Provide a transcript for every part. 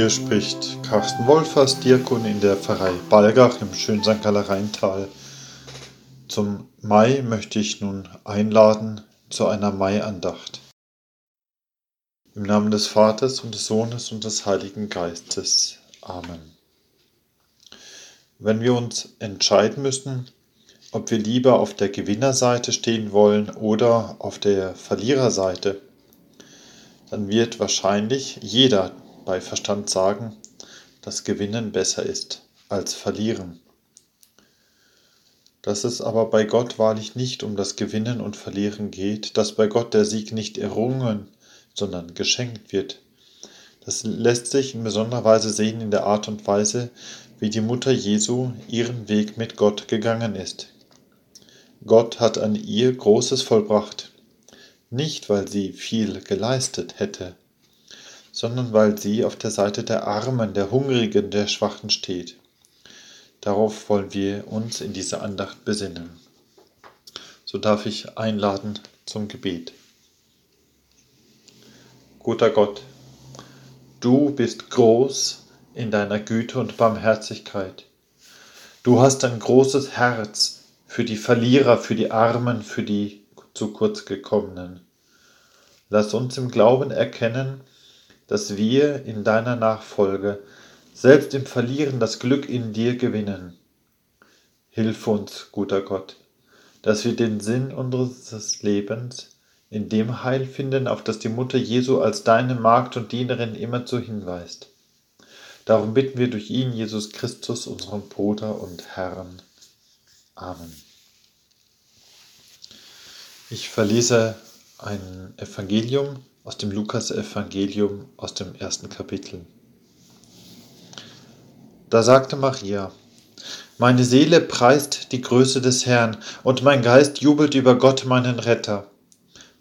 Hier spricht Carsten Wolfers, Diakon in der Pfarrei Balgach im schönen St. Galler Rheintal. Zum Mai möchte ich nun einladen zu einer Maiandacht. Im Namen des Vaters und des Sohnes und des Heiligen Geistes. Amen. Wenn wir uns entscheiden müssen, ob wir lieber auf der Gewinnerseite stehen wollen oder auf der Verliererseite, dann wird wahrscheinlich jeder bei Verstand sagen, dass Gewinnen besser ist als Verlieren. Dass es aber bei Gott wahrlich nicht um das Gewinnen und Verlieren geht, dass bei Gott der Sieg nicht errungen, sondern geschenkt wird. Das lässt sich in besonderer Weise sehen in der Art und Weise, wie die Mutter Jesu ihren Weg mit Gott gegangen ist. Gott hat an ihr Großes vollbracht, nicht weil sie viel geleistet hätte, sondern weil sie auf der Seite der Armen, der Hungrigen, der Schwachen steht. Darauf wollen wir uns in dieser Andacht besinnen. So darf ich einladen zum Gebet. Guter Gott, du bist groß in deiner Güte und Barmherzigkeit. Du hast ein großes Herz für die Verlierer, für die Armen, für die zu kurz gekommenen. Lass uns im Glauben erkennen, dass wir in deiner Nachfolge selbst im Verlieren das Glück in dir gewinnen. Hilf uns, guter Gott, dass wir den Sinn unseres Lebens in dem Heil finden, auf das die Mutter Jesu als deine Magd und Dienerin immerzu hinweist. Darum bitten wir durch ihn, Jesus Christus, unseren Bruder und Herrn. Amen. Ich verlese ein Evangelium aus dem Lukas-Evangelium aus dem ersten Kapitel. Da sagte Maria, Meine Seele preist die Größe des Herrn, und mein Geist jubelt über Gott, meinen Retter.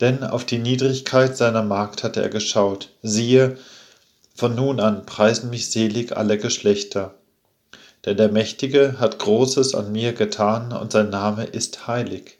Denn auf die Niedrigkeit seiner Magd hat er geschaut. Siehe, von nun an preisen mich selig alle Geschlechter. Denn der Mächtige hat Großes an mir getan, und sein Name ist heilig.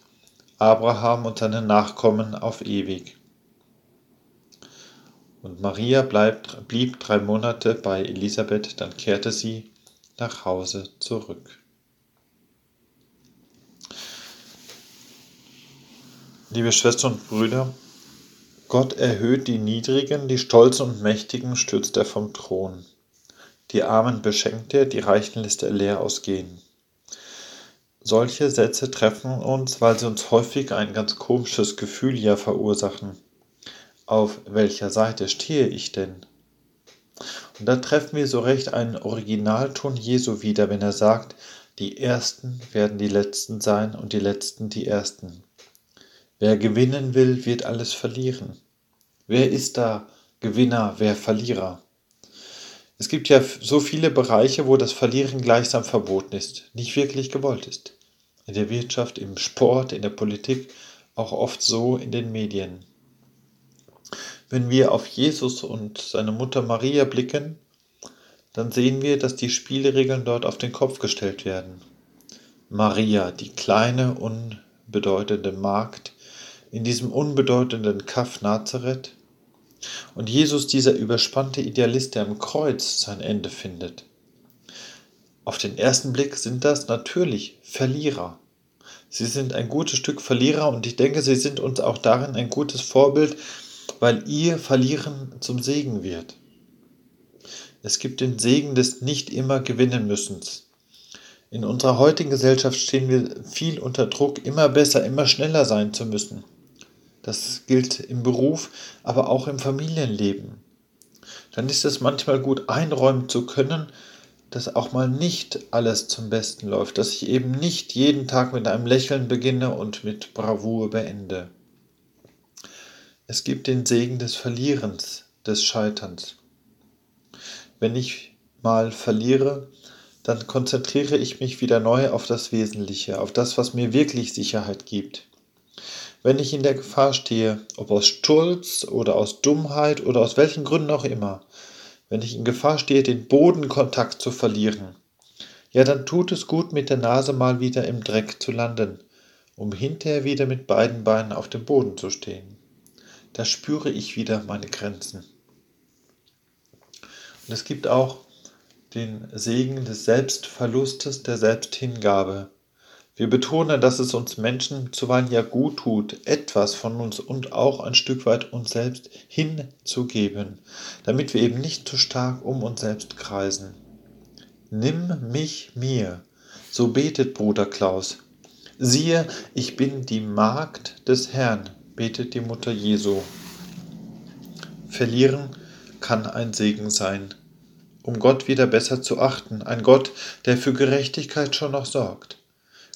Abraham und seine Nachkommen auf ewig. Und Maria bleibt, blieb drei Monate bei Elisabeth, dann kehrte sie nach Hause zurück. Liebe Schwestern und Brüder, Gott erhöht die Niedrigen, die Stolzen und Mächtigen stürzt er vom Thron. Die Armen beschenkt er, die Reichen lässt er leer ausgehen. Solche Sätze treffen uns, weil sie uns häufig ein ganz komisches Gefühl ja verursachen. Auf welcher Seite stehe ich denn? Und da treffen wir so recht einen Originalton Jesu wieder, wenn er sagt, die Ersten werden die Letzten sein und die Letzten die Ersten. Wer gewinnen will, wird alles verlieren. Wer ist da Gewinner, wer Verlierer? Es gibt ja so viele Bereiche, wo das Verlieren gleichsam verboten ist, nicht wirklich gewollt ist. In der Wirtschaft, im Sport, in der Politik, auch oft so in den Medien. Wenn wir auf Jesus und seine Mutter Maria blicken, dann sehen wir, dass die Spielregeln dort auf den Kopf gestellt werden. Maria, die kleine, unbedeutende Magd, in diesem unbedeutenden Kaff Nazareth, und Jesus, dieser überspannte Idealist, der am Kreuz sein Ende findet. Auf den ersten Blick sind das natürlich Verlierer. Sie sind ein gutes Stück Verlierer und ich denke, sie sind uns auch darin ein gutes Vorbild, weil ihr Verlieren zum Segen wird. Es gibt den Segen des nicht immer gewinnen müssens. In unserer heutigen Gesellschaft stehen wir viel unter Druck, immer besser, immer schneller sein zu müssen. Das gilt im Beruf, aber auch im Familienleben. Dann ist es manchmal gut einräumen zu können, dass auch mal nicht alles zum Besten läuft, dass ich eben nicht jeden Tag mit einem Lächeln beginne und mit Bravour beende. Es gibt den Segen des Verlierens, des Scheiterns. wenn ich mal verliere, dann konzentriere ich mich wieder neu auf das Wesentliche, auf das, was mir wirklich Sicherheit gibt. Wenn ich in der Gefahr stehe, ob aus Stolz oder aus Dummheit oder aus welchen Gründen auch immer, wenn ich in Gefahr stehe, den Bodenkontakt zu verlieren, ja, dann tut es gut, mit der Nase mal wieder im Dreck zu landen, um hinterher wieder mit beiden Beinen auf dem Boden zu stehen. Da spüre ich wieder meine Grenzen. Und es gibt auch den Segen des Selbstverlustes, der Selbsthingabe. Wir betonen, dass es uns Menschen zuweilen ja gut tut, etwas von uns und auch ein Stück weit uns selbst hinzugeben, damit wir eben nicht zu stark um uns selbst kreisen. Nimm mich mir, so betet Bruder Klaus. Siehe, ich bin die Magd des Herrn, betet die Mutter Jesu. Verlieren kann ein Segen sein um Gott wieder besser zu achten, ein Gott, der für Gerechtigkeit schon noch sorgt,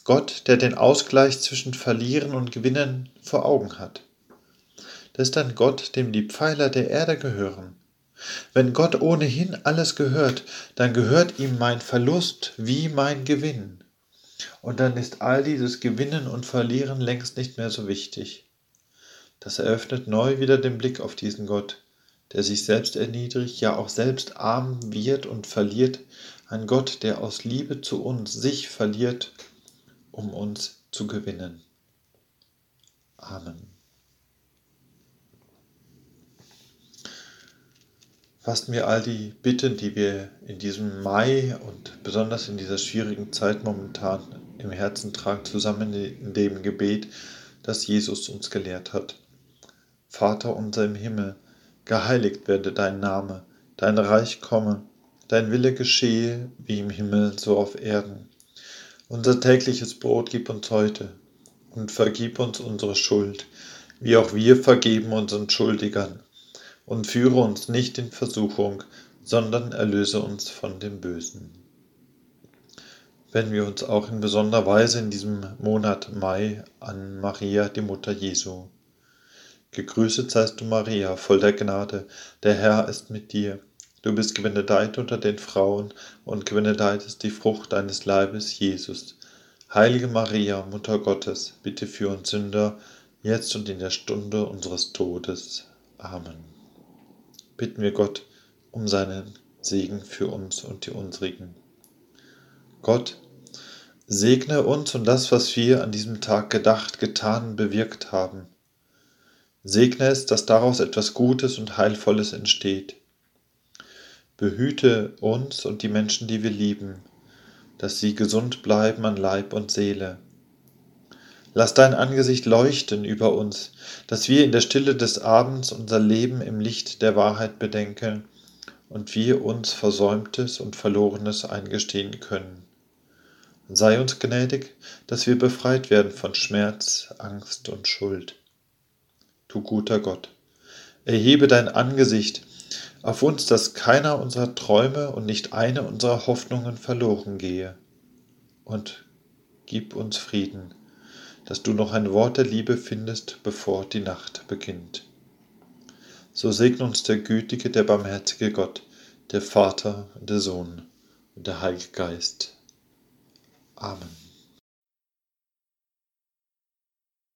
Gott, der den Ausgleich zwischen Verlieren und Gewinnen vor Augen hat. Das ist ein Gott, dem die Pfeiler der Erde gehören. Wenn Gott ohnehin alles gehört, dann gehört ihm mein Verlust wie mein Gewinn. Und dann ist all dieses Gewinnen und Verlieren längst nicht mehr so wichtig. Das eröffnet neu wieder den Blick auf diesen Gott, der sich selbst erniedrigt, ja auch selbst arm wird und verliert, ein Gott, der aus Liebe zu uns sich verliert, um uns zu gewinnen. Amen. Fassen wir all die Bitten, die wir in diesem Mai und besonders in dieser schwierigen Zeit momentan im Herzen tragen, zusammen in dem Gebet, das Jesus uns gelehrt hat. Vater unser im Himmel, geheiligt werde dein Name, dein Reich komme, dein Wille geschehe, wie im Himmel, so auf Erden. Unser tägliches Brot gib uns heute und vergib uns unsere Schuld, wie auch wir vergeben unseren Schuldigern. Und führe uns nicht in Versuchung, sondern erlöse uns von dem Bösen. Wenn wir uns auch in besonderer Weise in diesem Monat Mai an Maria, die Mutter Jesu, Gegrüßet seist du, Maria, voll der Gnade, der Herr ist mit dir. Du bist gebenedeit unter den Frauen, und gebenedeit ist die Frucht deines Leibes, Jesus. Heilige Maria, Mutter Gottes, bitte für uns Sünder, jetzt und in der Stunde unseres Todes. Amen. Bitten wir Gott um seinen Segen für uns und die unsrigen. Gott, segne uns und das, was wir an diesem Tag gedacht, getan, bewirkt haben Segne es, dass daraus etwas Gutes und Heilvolles entsteht. Behüte uns und die Menschen, die wir lieben, dass sie gesund bleiben an Leib und Seele. Lass dein Angesicht leuchten über uns, dass wir in der Stille des Abends unser Leben im Licht der Wahrheit bedenken und wir uns Versäumtes und Verlorenes eingestehen können. Sei uns gnädig, dass wir befreit werden von Schmerz, Angst und Schuld du guter Gott. Erhebe dein Angesicht auf uns, dass keiner unserer Träume und nicht eine unserer Hoffnungen verloren gehe. Und gib uns Frieden, dass du noch ein Wort der Liebe findest, bevor die Nacht beginnt. So segne uns der gütige, der barmherzige Gott, der Vater, der Sohn und der Heilige Geist. Amen.